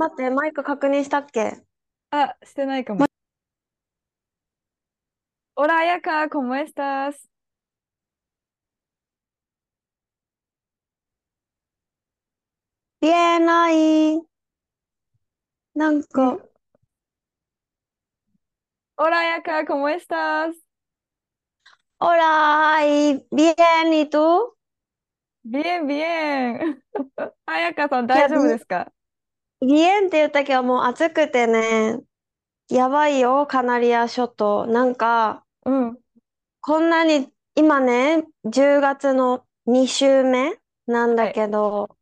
待って、マイク確認したっけ？あ、してないかも。おらやか、こもえしたす。言えない。なんか。おらやか、こもえしたす。おらはい、ビえンにと？ビえンビエン。あやかさん、大丈夫ですか？Bien って言ったけどもう暑くてねやばいよ、カナリア諸島。なんか、うん。こんなに、今ね、10月の2週目なんだはい。けど、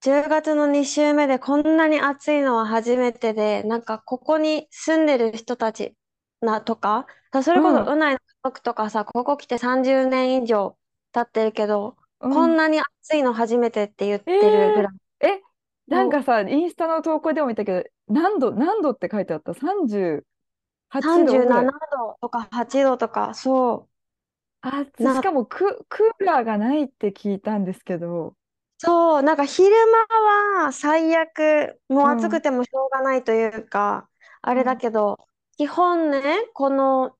10月の2週目でこんなに暑いのは初めてで、なんかここに住んでる人たちなとか、それこそうん。うないの家族とかさ、ここ来て30年以上経ってるけど、うん。こんなに暑いの初めてって言っえてるぐらー、い。え、なんかさ、インスタの投稿でも見たけど、何度、何度って書いてあった ?38 度？ぐら37い。度とか8度とか、そあ、う。しなかもク、クーラーがないって聞いたんですけど。そう、なんか昼間は最悪、もう。暑くてもしょうがないというか、あれだけど、基本ね、この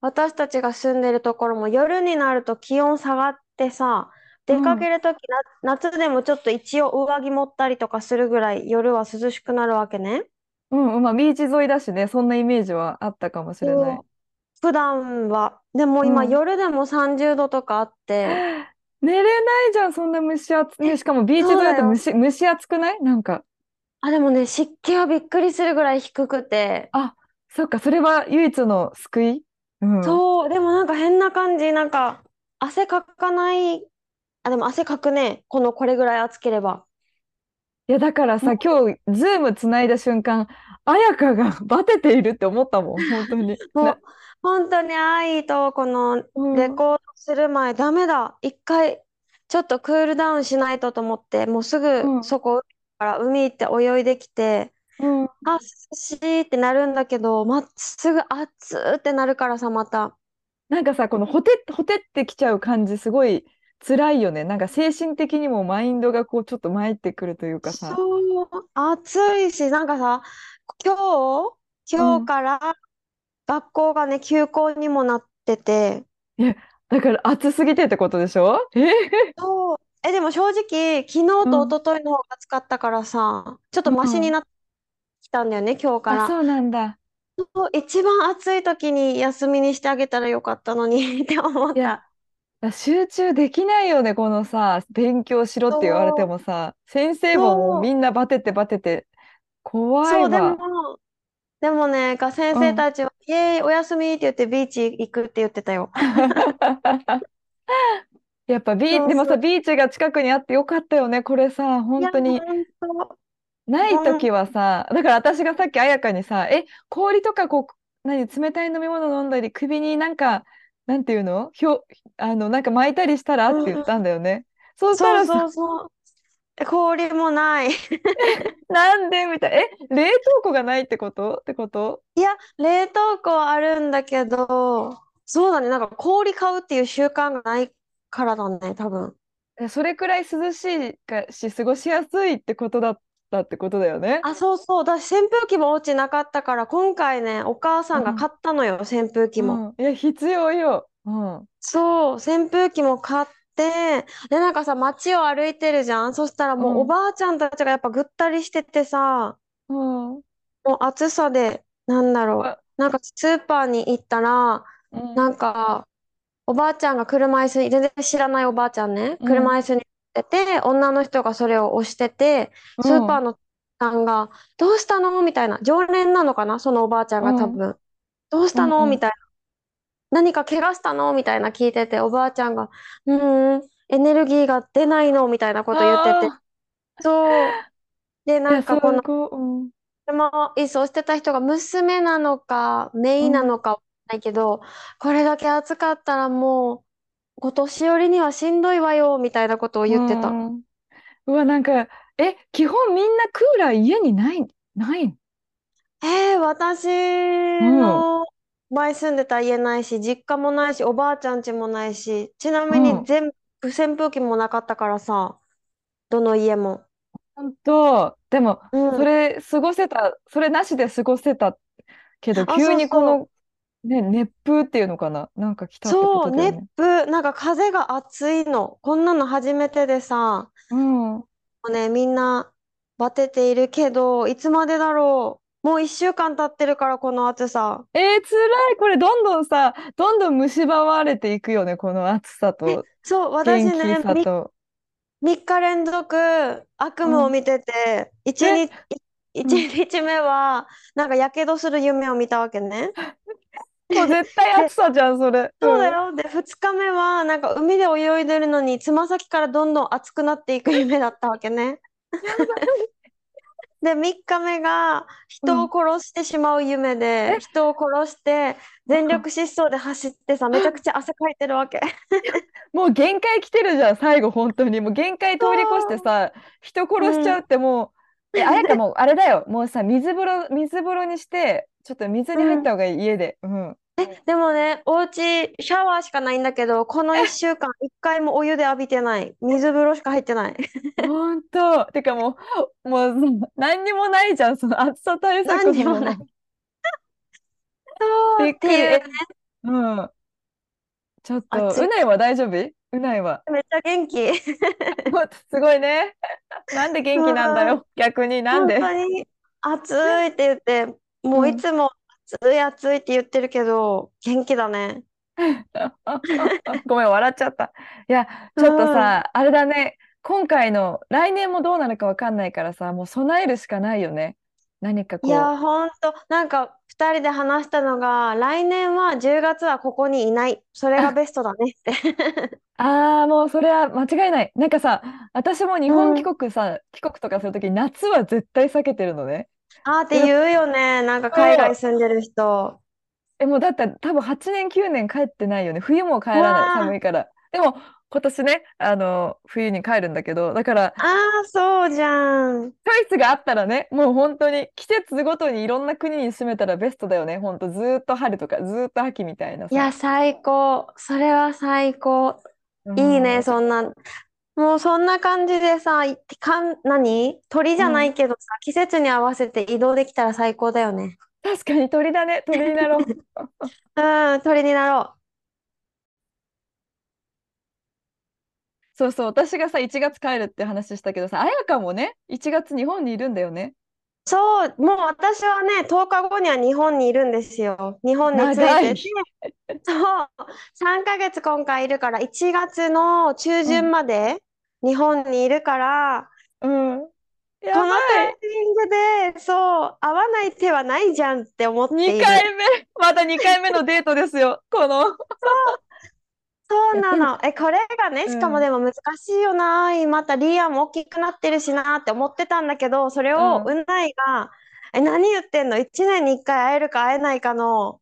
私たちが住んでるところも夜になると気温下がってさ、出かうん。けるときな、夏でもちょっと一応上着持ったりとかするぐらい夜は涼しくなるわけね。うん。まあ、ビーチ沿いだしね、そんなイメージはあったかもしれない。そう普段は。でも今うん。夜でも30度とかあって、寝れないじゃん、そんな蒸し暑、ね、え、しかもビーチ沿いそうだよ。だと蒸し、蒸し暑くない？なんか。あ、でもね、湿気はびっくりするぐらい低くて、あ、そっか、それは唯一の救い？うん。そう、でもなんか変な感じ、なんか汗かかない、あ、でも汗かくね、このこれぐらい暑ければ。いや、だからさ、も今日、ズームつないだ瞬間、彩香が バテているって思ったもん、本当に。う、もな、う本当に愛とこのうん、レコードする前、ダメだ、一回ちょっとクールダウンしないとと思って、もうすうぐん、そこから海行って泳いできて、うん。あ、涼しいってなるんだけど、まっすぐ暑ってなるからさ、また。なんかさ、このほて、ほてってきちゃう感じ、すごい辛いよね。なんか精神的にもマインドがこう、ちょっと参ってくるというかさ。そう、暑いし、なんかさ、今日、う今日ん。から学校がね、休校にもなってて、え、だから暑すぎてってことでしょ？え？そう、え、でも正直、昨日とうん、一昨日の方が暑かったからさ、ちょっとうん。マシになってきたんだよね、今日かあ、ら。そうなんだ。一番暑い時に休みにしてあげたらよかったのに って思っい集中できないよね、このさ、勉強しろって言われてもさ、先生ももうそう、みんなバテてバテて、怖いそう、でわ。も、でもね、が先うん。生たちは、イエーイ、お休みって言ってビーチ行くって言ってたよ。やっぱビー、でもさ、そうそう。ビーチが近くにあってよかったよね。これさ、いや、本当に、ほんと、ない時はさ、だから私がさっき彩香にさ、え、氷とかこう、何、冷たい飲み物飲んだり、首になんか、なんていうの？ひょ、あの、なんか巻いたりしたらって言っ。たんだよね。そうしたそうらさ、そうそう。え氷もない。なんで？みたいな。え、冷凍庫がないってこと？ってこと？いや、冷凍庫はあるんだけど、そうだね、なんか氷買うっていう習慣がないからだね、多分。えそれくらい涼しいかし、過ごしやすいってことだったってことだよね。あ、そうそう。だし扇風機もお家なかったから、今回ね、お母さんが。買ったのよ、扇風機も。うん。いや、必要よ。うん。そう、扇風機も買って、で、なんかさ、街を歩いてるじゃん。そしたらもうお。ばあちゃんたちがやっぱぐったりしててさ、うん。もう暑さで、なんだろ、う。なんかスーパーに行ったら、うん。なんか、おばあちゃんが車椅子に、全然知らないおばあちゃんね、車椅子にてて、女の人がそれを押してて、スうん。ーパーのさんが、どうしたの？みたいな、常連なのかな？そのおばあちゃんうん。が多分。どうしうん。たのみたいな。何か怪我したの？みたいな聞いてて、おばあちゃんが、うーん、エネルギーが出ないの？みたいなこと言ってて。あそう。で、なんかすこの、ごい。うん。も移送してた人が娘なのか、姪なうんのかわかんないけど、これだけ暑かったらもう、お年寄りにはしんどいわよ、みたいなことをう言ってた。ん。うわ、なんか、え、基本みんなクーラー家にない、ない？えー、私うん。の前住んでた家ないし、実家もないし、おばあちゃん家もないし、ちなみにうん。全部扇風機もなかったからさ、どの家も。本当。でも、うん。それ過ごせた、それなしで過ごせたけど、あ、急そうそう。にこの、ね、熱風っていうのかな？なんか来たってこそう、熱とだよね。風、なんか風が暑いの。こんなの初めてでさ、うん。ね、みんなバテているけど、いつまでだろう。もう一週間経ってるから、この暑さ。えー、辛い。これどんどんさ、どんどん蝕まれていくよね。この暑さえ、とそう、私元気ね、みさと。3日連続悪うん。夢を見てて、1え、日、うん。一日目は、なんかやけどする夢を見たわけね。もう絶対暑で、さじゃん、それ。うん。そうだよ。で、2日目は、なんか海で泳いでるのに、つま先からどんどん熱くなっていく夢だったわけね。で、3日目が。人を殺してしまう夢で、え、人を殺して全力疾走で走ってさ、めちゃくちゃ汗かいてるわけ。もう限界来てるじゃん、最後、本当に。もう限界通り越してそさ、人う。うん。殺しちゃうってもう、え、あやかもう、あれだよ、もうさ、水風呂、水風呂にして、ちょっと水うん。に入った方がいい、家で。うん。でもね、お家シャワーしかないんだけど、この1週間1回もお湯で浴びてない。水風呂しか入ってない。本当。てかもう、もう、何にもないじゃん、その暑さ対策何にもない。そうびっていうね、え、うん。ちょっと。うないは大丈夫？うないは。めっちゃ元気。すごいね。なんで元気なんだうんよ。逆になん本で。当に暑いって言って、もういうん。つも暑い暑いって言ってるけど、元気だね。ごめん、笑っちゃった。いや、うちょっとん。さ、あれだね。今回の、来年もどうなるかわかんないからさ、もう備えるしかないよね。何かこう。いや、ほんと、なんか2人で話したのが、来年は10月はここにいない。それがあ、ベストだねって。ああ、もうそれは間違いない。なんかさ、私も日う本帰ん。国さ、帰国とかするとき、夏は絶対避けてるのね。あーってで、言うよね。なんか海外住んでる人。え、もうだって多分8年9年帰ってないよね。冬も帰うらない。わー。寒いから。でも今年ね、あの、冬に帰るんだけど、だからああ、そうじゃん。チョイスがあったらね、もう本当に季節ごとにいろんな国に住めたらベストだよね。本当ずーっと春とかずーっと秋みたいなさ。いや、最高。それは最高。ういいね、ん、そんな。もうそんな感じでさ、いかん、何？鳥じゃなうん。いけどさ、季節に合わせて移動できたら最高だよね。確かに鳥だね。鳥になろう。うん、鳥になろう。そうそう。私がさ、1月帰るって話したけどさ、彩香もね、1月日本にいるんだよね。そう、もう私はね、10日後には日本にいるんですよ。日本に着い長い。てて、そう、3ヶ月今回いるから、1月の中旬うん。まで日本にいるから、うん。このタイい。ミングで、そう、会わない手はないじゃんって思ってい2る。回目。まだ2回目のデートですよ。この。そうやってみ、なの。え、これがね、しかもうん。でも難しいよな。またリアも大きくなってるしなって思ってたんだけど、それうん。をうないが、え、何言ってんの ?1 年に1回会えるか会えないかの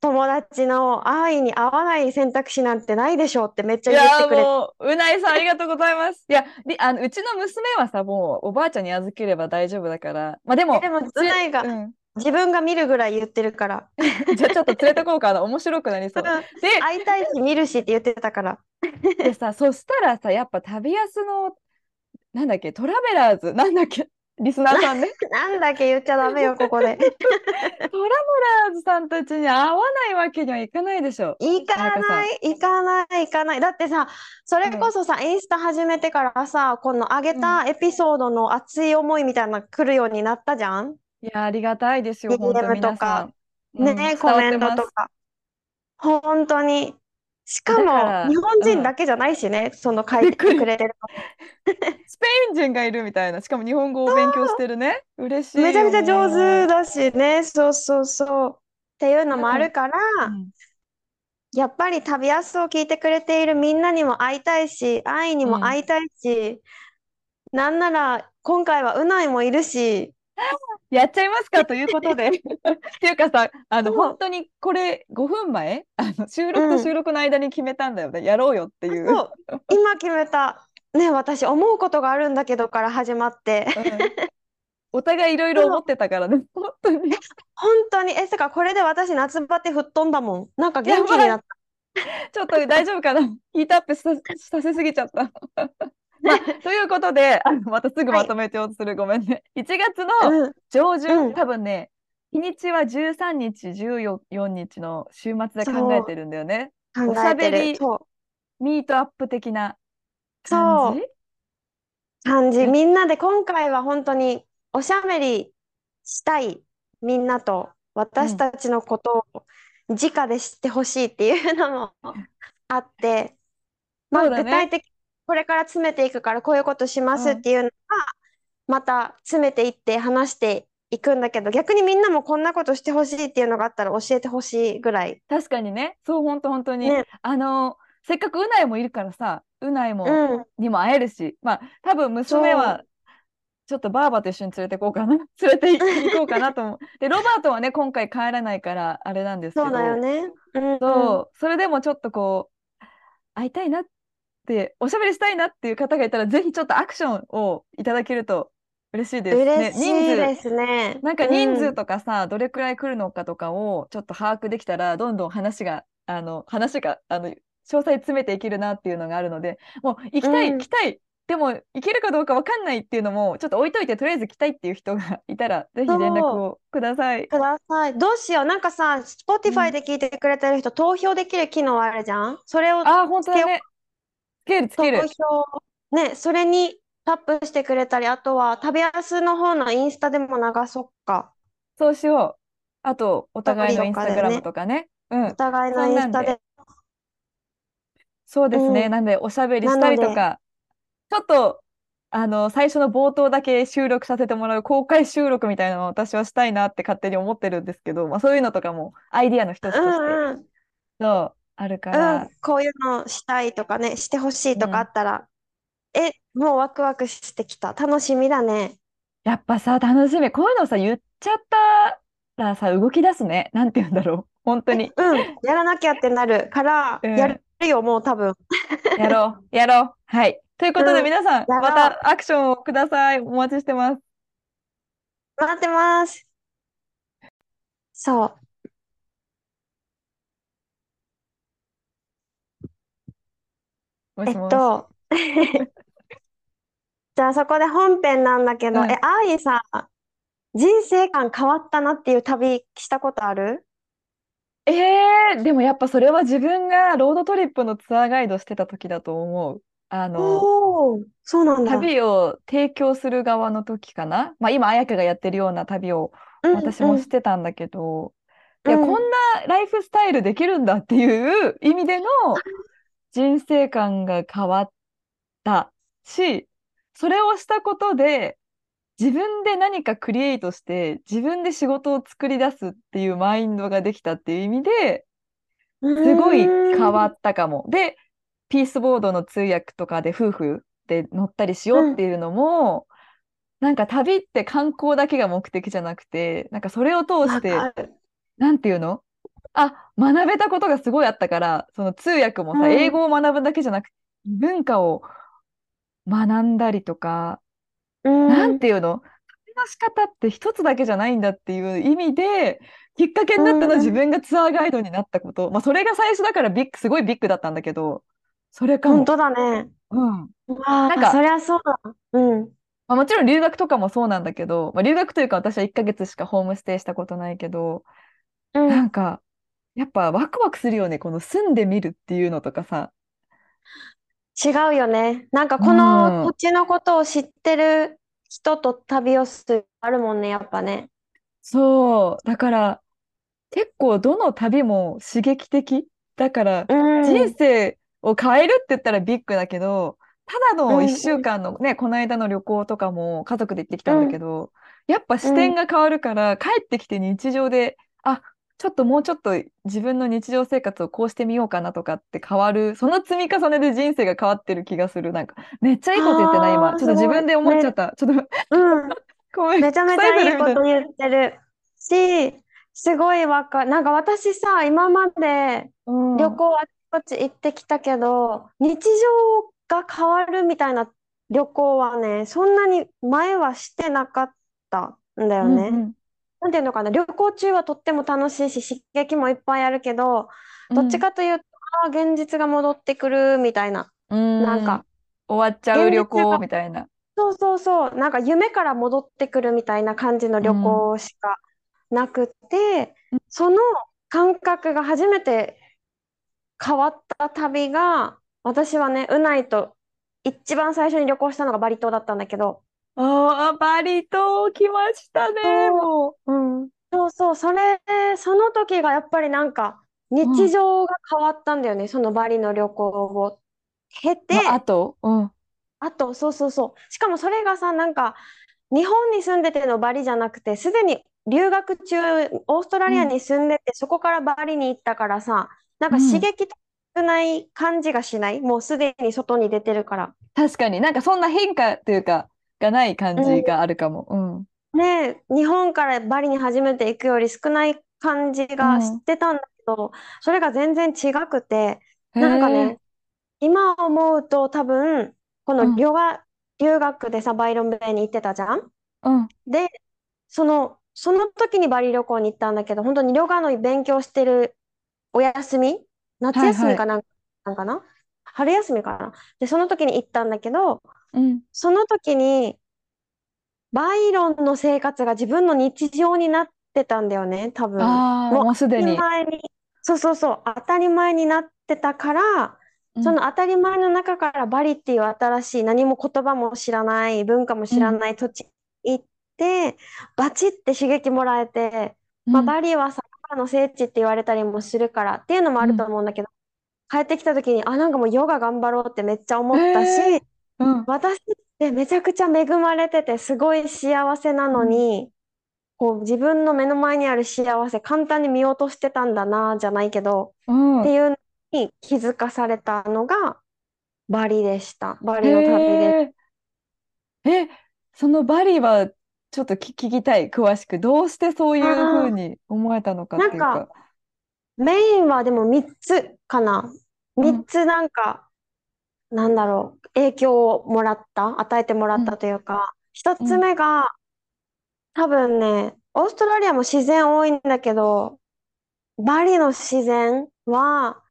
友達の愛に合わない選択肢なんてないでしょうってめっちゃ言ってくれう、うないさんありがとうございます。いや、りあの、うちの娘はさ、もうおばあちゃんに預ければ大丈夫だから。まあでえ、も、でもうないがうん。自分が見るぐらい言ってるから。じゃあちょっと連れてこうかな。面白くなりそう。うんで、会いたいし見るしって言ってたから。でさ、そしたらさ、やっぱ旅安の、なんだっけ、トラベラーズ、なんだっけ、リスナーさんね。なんだけ言っちゃダメよ、ここで。トラベラーズさんたちに会わないわけにはいかないでしょ。行か。ない、行かない、行かない。だってさ、それうん。こそさ、インスタ始めてからさ、この上げうん。たエピソードの熱い思いみたいなの来るようになったじゃん？いや、ありがたいですよ、本当 ?DM とか、皆さん。うん、ね、コメント。とか。本当に。しえ、かも、日本うん。人だけじゃないしね、その書い。てくれてるスペイン人がいるみたいな。しかも日本語を勉強してるね。嬉しの。めちゃくいよ、ちゃ上手もだしね、そうそうそう。っていうのもあるから、うん。やっぱり旅安を聞いてくれているみんなにも会いたいし、愛にうん。も会いたいし、なんなら今回はうないもいるし、やっちゃいますか？ということで。っていうかさ、あの、本当にこれ5分前？あの、収録うん。と収録の間に決めたんだよね。やろうよってあ、いう。そう、今決めた。ね、私思うことがあるんだけどから始まって。うん。お互いいろいろ思ってたからね。本当に。本当に、え、てかこれで私夏バテ吹っ飛んだもん。なんか。元気になった。ちょっと大丈夫かな？ヒートアップさ、させすぎちゃった。まあ、ということで、あの、またすぐはい。まとめてようとする。ごめんね。1月のうん、上旬、うん。多分ね、日にちは13日、14日の週末で考えてるんだよね。考おしゃ。べりミートアップ的な感そう、じ？感じ。や、みんなで今回は本当におしゃべりしたい。みんなとう私ん。たちのことを直で知ってほしいっていうのもあって、まあそうだね。具体的、これから詰めていくからこういうことしますうん。っていうのが、また詰めていって話していくんだけど、逆にみんなもこんなことしてほしいっていうのがあったら教えてほしいぐらい。確かにね。そう、本当本当に。ね。あの、せっかくうないもいるからさ、うないも、うん。にも会えるし、まあ、多分娘そは、ちょっとバーバと一緒に連れて行こうかな。連れて行う。こうかなと思う。で、ロバートはね、今回帰らないから、あれなんですけそうだよど、ね。うんうん。そう、それでもちょっとこう、会いたいなって、おしゃべりしたいなっていう方がいたら、ぜひちょっとアクションをいただけると嬉しいです。ね、嬉し人数、いですね。なんか人数うん。とかさ、どれくらい来るのかとかをちょっと把握できたら、どんどん話が、あの、話が、あの、詳細詰めていけるなっていうのがあるので、もう行きたい、うん。来たい、でも行けるかどうかわかんないっていうのも、ちょっと置いといて、とりあえず来たいっていう人がいたら、ぜひ連絡。をください。ください。どうしよう。なんかさ、う Spotify ん。で聞いてくれてる人、投票できる機能あるじゃん？それをああ、本。当だね。つける、つ投ける。票。ね、それにタップしてくれたり、あとは、旅安の方のインスタでも流そっか。そうしよう。あと、お互いのインスタグラム。とかね。うん。お互いそのインスタで。そうですね。うん。なんで、おしゃべりしたりとか、ちょっと、あの、最初の冒頭だけ収録させてもらう公開収録みたいなのを私はしたいなって勝手に思ってるんですけど、まあそういうのとかもアイディアの一つうとして、んうん。そう、あるかうん、ら、こういうのしたいとかね、してほしいとかあうん。ったら、え、もうワクワクしてきた。楽しみだね。やっぱさ、楽しみ。こういうのさ、言っちゃったらさ、動き出すね。なんて言うんだろう。本当え、に。うん、やらなきゃってなるから、うん。やるよ、もう多分。やろう、やろう。はい。ということで、うん、皆さん、う。またアクションをください。お待ちしてます。待ってます。そう。えっもしもし。と、じゃあそこで本編なんだけど、え、うん。あーいさ、人生観変わったなっていう旅したことある？えー、でもやっぱそれは自分がロードトリップのツアーガイドしてた時だと思う。あの、おー、そうなんだ。旅を提供する側の時かな？まあ今、彩香がやってるような旅をうん私もうんしてたんだけど、いや、こんうん。なライフスタイルできるんだっていう意味での人生観が変わったし、それをしたことで、自分で何かクリエイトして、自分で仕事を作り出すっていうマインドができたっていう意味で、うすごい。変わったかも。で、ピースボードの通訳とかで夫婦で乗ったりしよう。うっていうのも、なんか旅って観光だけが目的じゃなくて、なんかそれを通しわて、かる。なんていうの？あ、学べたことがすごいあったから、その通訳もさ、うん。英語を学ぶだけじゃなくて、文化を学んだりとか、うなんん。ていうの？旅の仕方って一つだけじゃないんだっていう意味で、きっかけになったのは自うん。分がツアーガイドになったこと。まあ、それが最初だからビッグ、すごいビッグだったんだけど、それかも。本当だね。うん。なんか、りゃそうだ。うん。まあ、もちろん留学とかもそうなんだけど、まあ、留学というか私は1ヶ月しかホームステイしたことないけど、う。なんんか、やっぱワクワクするよね。この住んでみるっていうのとかさ。違うよね。なんかうこの土ん。地のことを知ってる人と旅をするあるもんね、やっぱね。そう。だから、結構どの旅も刺激的。だから、う人ん。生を変えるって言ったらビッグだけど、ただの1うん。週間のね、この間の旅行とかも家族で行ってきうたんだけん。ど、やっぱ視うん。点が変わるから、帰ってきて日常で、あ、ちょっともうちょっと自分の日常生活をこうしてみようかなとかって変わる、その積み重ねで人生が変わってる気がする。なんか、めっちゃいいこと言ってない、今。ちょっと自。分で思っちゃめ、った。ちょっと、うん。ごめん、めちゃめちゃいい。こと言ってるし、すごいわかる。なんか私さ、今までうん。旅行あちこち行ってきたけど、日常が変わるみたいな旅行はね、そんなに前はしてなかったんだよね。うんうん。なんていうのかな、旅行中はとっても楽しいし、刺激もいっぱいあるけど、どっちうん。かというと、あー現実が戻ってくるみたいな。うなんん。か、終わっちゃう現旅行みたいな。そうそうそう、なんか夢から戻ってくるみたいな感じの旅うん。行しかなくて、その感覚が初めて変わった旅が、私はね、ウナイと一番最初に旅行したのがバリ島だったんだけど、ああ、バリ島来ましたね、そうもう。うん。そうそう、それ、その時がやっぱりなんかうん。日常が変わったんだよね、そのバリの旅行を経の、あて、と、うん。あと、そうそうそう。しかもそれがさ、なんか、日本に住んでてのバリじゃなくて、すでに留学中、オーストラうん。リアに住んでて、そこからバリに行ったからさ、なんか刺うん。激少ない感じがしない？もうすでに外に出てるから。確かになんかそんな変化っていうか、がない感じうん。があるかも。うん。ねえ、日本からバリに初めて行くより少ない感じうが知っん。てたんだけど、それが全然違くて。なんかね、今思うと多分、こうん。の留学、留学でさ、バイロンベイに行ってたじゃん？うん。で、その、その時にバリ旅行に行ったんだけど、本当にヨガの勉強してるお休み？夏。休みかなんなんかな？春休みかな？で、その時に行ったんだけど、うん。その時にバイロンの生活が自分の日常になってたんだよね、多分。ああ、もうもうす当たりでに。前に、そうそうそう、当たり前になってたから、うん。その当たり前の中からバリっていう新しい何も言葉も知らない、文化もうん。知らない土地に行って、バチって刺激もらえて、まあ、うん。バリはさ、ヨガの聖地って言われたりもするからっていうのもあるとうん。思うんだけど、帰ってきた時に、あ、なんかもうヨガ頑張ろうってめっちゃ思ったし、へえ。うん。私ってめちゃくちゃ恵まれてて、すごい幸せなうん。のに、こう自分の目の前にある幸せ、簡単に見落としてたんだな、じゃないけど、うん。っていうのに気づかされたのがバリでした。バへリの旅で。え。え、そのバリはちょっと聞聞きたい、詳しく。どうしてそういうふうあに思えたのかっていうか。かメインはでも3つかな。3うん。つなんか、なんだろう、影響をもらった、与えてもらったうん。というか、1つうん。目が多分ね、オーストラリアも自然多いんだけど、バリの自然は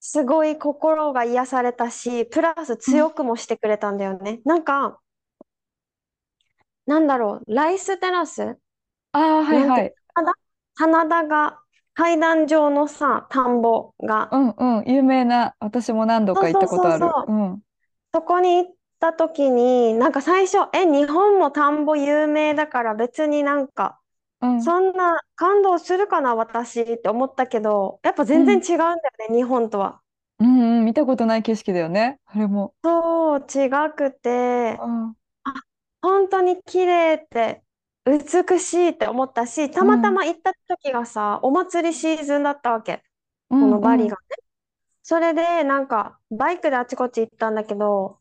すごい心が癒されたし、プラスうん。強くもしてくれたんだよね。なんか、なんだろう、ライステラス？ああ、はいなんて、はい。棚田、棚田が、階段状のさ、田んぼが、うんうん。有名な、私も何度か行ったそうそうことある。そうそう、うん。そこに行った時に、なんか最初、え、日本も田んぼ有名だから別になんか、うん。そんな感動するかな、私って思ったけど、やっぱうん。全然違うんだよね、日本とは。うんうん。見たことない景色だよね。あれも。そう、違くて、うん。あ、本当に綺麗って、美しいって思ったし、たまたうん。ま行った時がさ、お祭りシーズンだったわけ。うこ。のバリがね。それで、なんか、バイクであちこち行ったんだけど、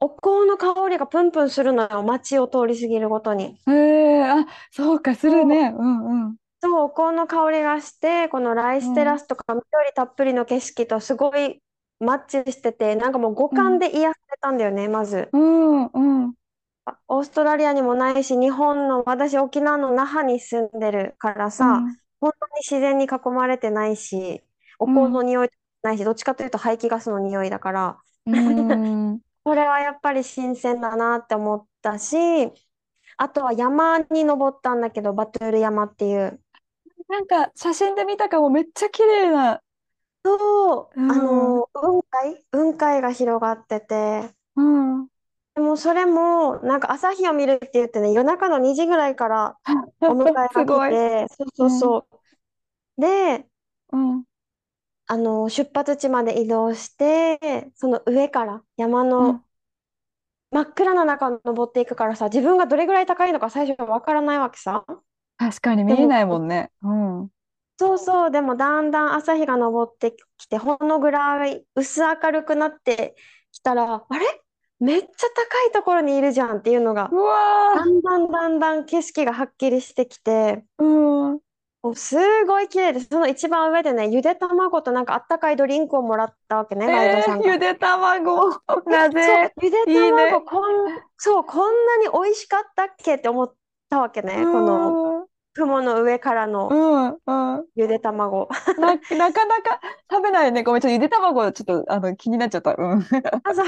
お香の香りがプンプンするのよ、街を通り過ぎるごとに。へえ、あ、そうか、するね。うんうん。そう、お香の香りがして、このライステうん。ラスとか緑たっぷりの景色とすごいマッチしてて、なんかもう五うん。感で癒されたんだよね、まず。うんうん。あオーストラリアにもないし、日本の、私沖縄の那覇に住んでるからうさ、ん。本当に自然に囲まれてないし、おうん。香の匂いないし、どっちかというと排気ガスの匂いだから、うん。これはやっぱり新鮮だなって思ったし、あとは山に登ったんだけど、バトゥール山っていう。なんか写真で見たかも、めっちゃ綺麗な。そう、あうん。の、雲海？雲海が広がってて、うん。でもそれも、なんか朝日を見るって言ってね、夜中の2時ぐらいからお迎えが来 すごい。て、そうそううん。そう。で、うん。あの、出発地まで移動して、その上から山うのん。真っ暗な中を登っていくからさ、自分がどれぐらい高いのか最初わからないわけさ。確かにでも、見えないもんね。うん。そうそう、でもだんだん朝日が昇ってきて、ほのぐらい薄明るくなってきたら、あれ？めっちゃ高いところにいるじゃんっていうのが、うわだんだんだんだん景色がはっきりしてきて、ー。うん。もうすごい綺麗です。その一番上でね、ゆで卵となんかあったかいドリンクをもらったわけね、ガイドえー、さんが。ゆで卵。なぜ？ゆでいいね卵こん、そう、こんなに美味しかったっけって思ったわけね、この雲の上からうのん、うん、うん。ゆで卵。な、なかなか食べないね。ごめん、ちょっとゆで卵、ちょっと、あの、気になっちゃった。うん。あ、そう。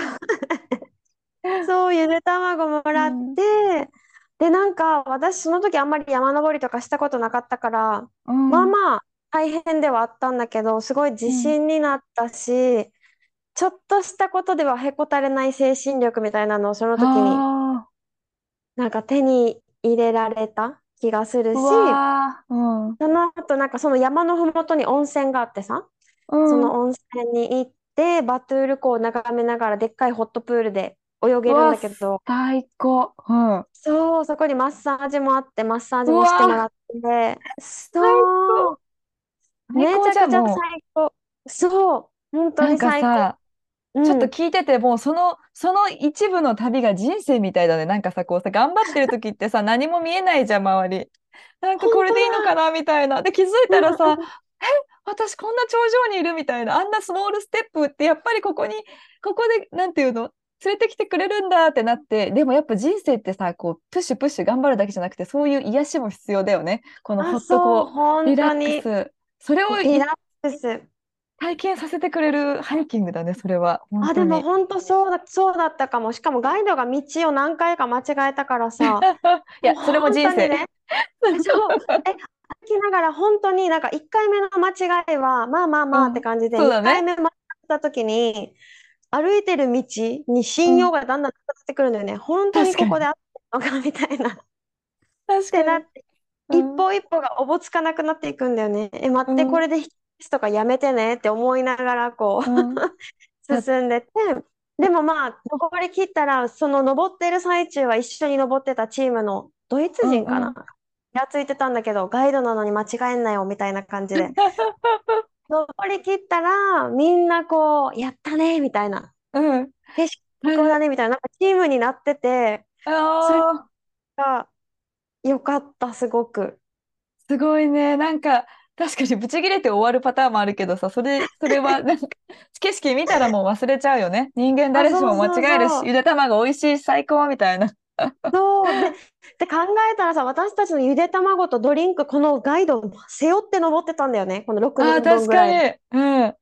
そう、ゆで卵もらって、で、なんか私その時あんまり山登りとかしたことなかったから、うん。まあまあ大変ではあったんだけど、すごい自信になったし、ちょっとしたことではへこたれない精神力みたいなのをその時にあなんか手に入れられた気がするー、し、うわー。うん。その後なんかその山のふもとに温泉があってさ、うん。その温泉に行って、バトゥール湖を眺めながらでっかいホットプールで泳げるんだけど、最高。うん。そう、そこにマッサージもあって、マッサージもしてもらって、そう、めちゃくちゃ最高。そう、本当なんかに最高。ちょっと聞いてて、もうその、その一部の旅が人生みたいだね。なんかさ、こうさ、頑張ってる時ってさ、何も見えないじゃん、周り。なんかこれでいいのかなみたいな。で、気づいたらさ、え、私こんな頂上にいるみたいな。あんなスモールステップってやっぱりここに、ここで、なんていうの？連れてきてくれるんだってなって、でもやっぱ人生ってさ、こう、プッシュプッシュ頑張るだけじゃなくて、そういう癒しも必要だよね。このほあ、っとこう、本リラッ当にクス。それをリラックス。体験させてくれるハイキングだね、それは。本あ、当でもに。本当そうだ、そうだったかも。しかもガイドが道を何回か間違えたからさ、いや、それも人生。ね、そう、え、歩きながら本当になんか1回目の間違いは、まあまあまあって感じで、2そうだね回目間違った時に、歩いてる道に信用がだんだんなくなってくるんだよね。本当にここで合ってるのかみたいな。っ確かに。てなって、うん一歩一歩がおぼつかなくなっていくんだよね。え、待って、うんこれで引きとかやめてねって思いながらこう、うん 進んでて、でもまあ、登り切ったら、その登ってる最中は一緒に登ってたチームのドイツ人かうんう。なんやついてたんだけど、ガイドなのに間違えんなよみたいな感じで。登り切ったら、みんなこう、やったねみたいな。うん。景色最高だねみたいな、なんかチームになってて、ああ、がよかった、すごく。すごいね。なんか、確かにブチ切れて終わるパターンもあるけどさ、それ、それは、なんか、景色見たらもう忘れちゃうよね。人間誰しも間違えるし、あそうそうそうゆで卵美味しい、最高みたいな。そう。で、で考えたらさ、私たちのゆで卵とドリンク、このガイドを背負って登ってたんだよね。この6ああ、人分確かぐらい。に。うん。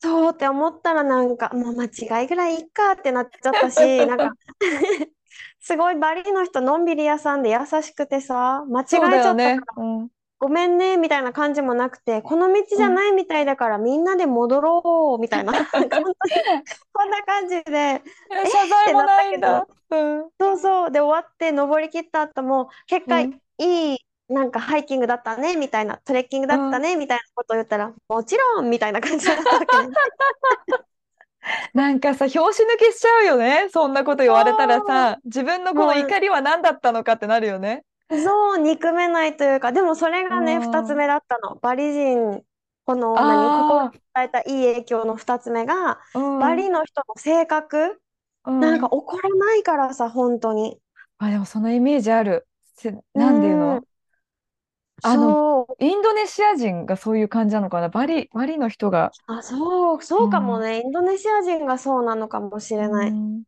そうって思ったらなんか、もう間違いぐらいいっかってなっちゃったし、なんか、すごいバリの人のんびり屋さんで優しくてさ、間違えちゃったか。ら、うん。ごめんね、みたいな感じもなくて、この道じゃないみたいだからみんなで戻ろう、みたいな。なん こんな感じで、謝罪もないんだ。うん。そうそう。で、終わって登り切った後も、結果、うんいい、なんかハイキングだったね、みたいな、トレッキングだったね、みたいなことを言ったら、もちろん、みたいな感じだったわけね。なんかさ、拍子抜けしちゃうよね。そんなこと言われたらさ、自分のこの怒りは何だったのかってなるよね。そう、憎めないというか、でもそれがね、うん二つ目だったの。バリ人、この、何、心あに与えたいい影響の二つ目が、あ、うん。バリの人の性格、うんなんか怒らないからさ、本当に。あ、でもそのイメージある。せなんていうの？うんあのそう。インドネシア人がそういう感じなのかな？バリ、バリの人が。あ、そう、そうかもね。インドネシア人がそうなのかもしれない。うん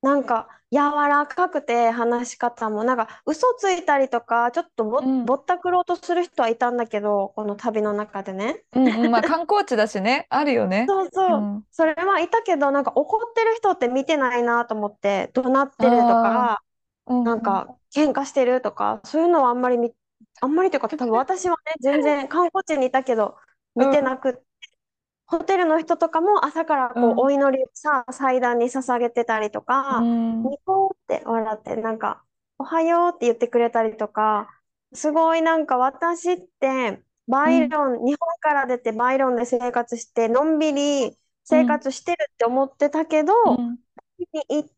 なんか柔らかくて話し方も。なんか嘘ついたりとかちょっとぼ、うん。ぼったくろうとする人はいたんだけどこの旅の中でね。うんうん、まあ観光地だしね、あるよね。そうそう、うん。それはいたけどなんか怒ってる人って見てないなと思って怒鳴ってるとかうん。なんか喧嘩してるとかそういうのはあんまり見あんまりというか多分私はね全然観光地にいたけど見てなくって、ホテルの人とかも朝からこううん。お祈りをさ祭壇に捧げてたりとか。うん。ニコって笑って、なんか、おはようって言ってくれたりとか、すごいなんか私って、バイロン、日本から出てバイロンで生活して、のんびり生活してるって思ってたけど、うん。に行っ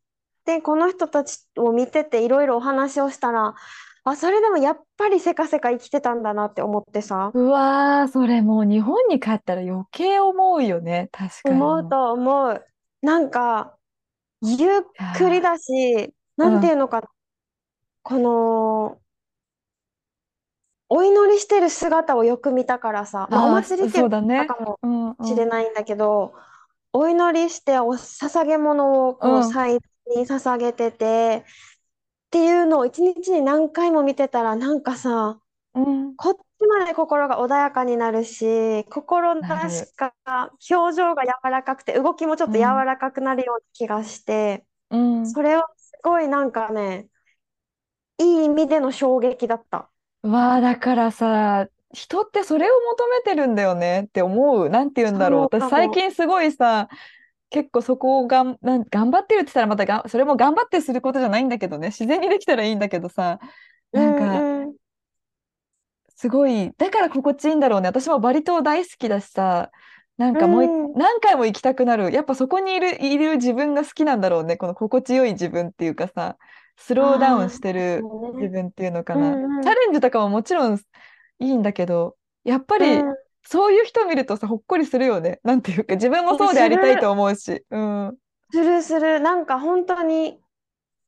て、この人たちを見てていろいろお話をしたら、あ、それでもやっぱりせかせか生きてたんだなって思ってさ、うわー、それもう日本に帰ったら余計思うよね。確かに。思うと思う。なんか、ゆっくりだし、ー、なんうん。ていうのか、この、お祈りしてる姿をよく見たからさ、まあ、おああ、そ祭りっていそうだね。かもうんうしれん。ないんだけど、お祈りしてお捧げ物をうこうん。祭壇に捧げててっていうのを一日に何回も見てたらなんかさ、うん。こっちまで心が穏やかになるし、心な。しか表情が柔らかくて動きもちょっと柔うん。らかくなるような気がして、うん。それをすごいなんかね、いい意味での衝撃だった。わあ、だからさ、人ってそれを求めてるんだよねって思う。なんて言うんだろう。私最。近すごいさ、結構そこをがん、なん、頑張ってるって言ったらまたがん、それも頑張ってすることじゃないんだけどね。自然にできたらいいんだけどさ、うなんか、んうんすごい、だから心地いいんだろうね。私もバリ島大好きだしさ、なんうかもういん。何回も行きたくなる。やっぱそこにいる、いる自分が好きなんだろうね。この心地よい自分っていうかさ、スローダウンあしてあ、る。自分っていうのかうな。チャんうんレンジとかももちろんいいんだけど、やっぱりうん。そういう人見るとさ、ほっこりするよね。なんていうか、自分もえ、そうでありたいと思うし。うん。するする。なんか本当に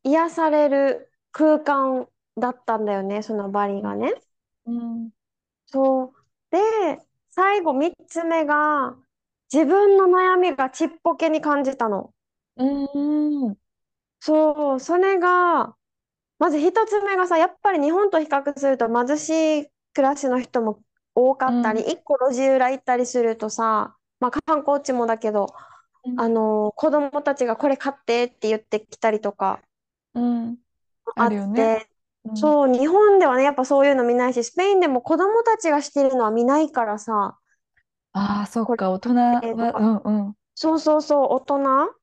癒される空間だったんだよね、そのバリがね。うん。そう。で、最後3つ目が、自分の悩みがちっぽけに感じたの。うん。うん。そう、それが、まず1つ目がさ、やっぱり日本と比較すると貧しい暮らしの人も多かったり、うん1個路地裏行ったりするとさ、まあ観光地もだけど、あの、子供たちがこれ買ってって言ってきたりとかうんああるよね。って、うん。そう、日本ではね、やっぱそういうの見ないし、スペインでも子供たちがしてるのは見ないからさ、ああ、そっこれか、大人は、か、うんうん。そうそうそう、大人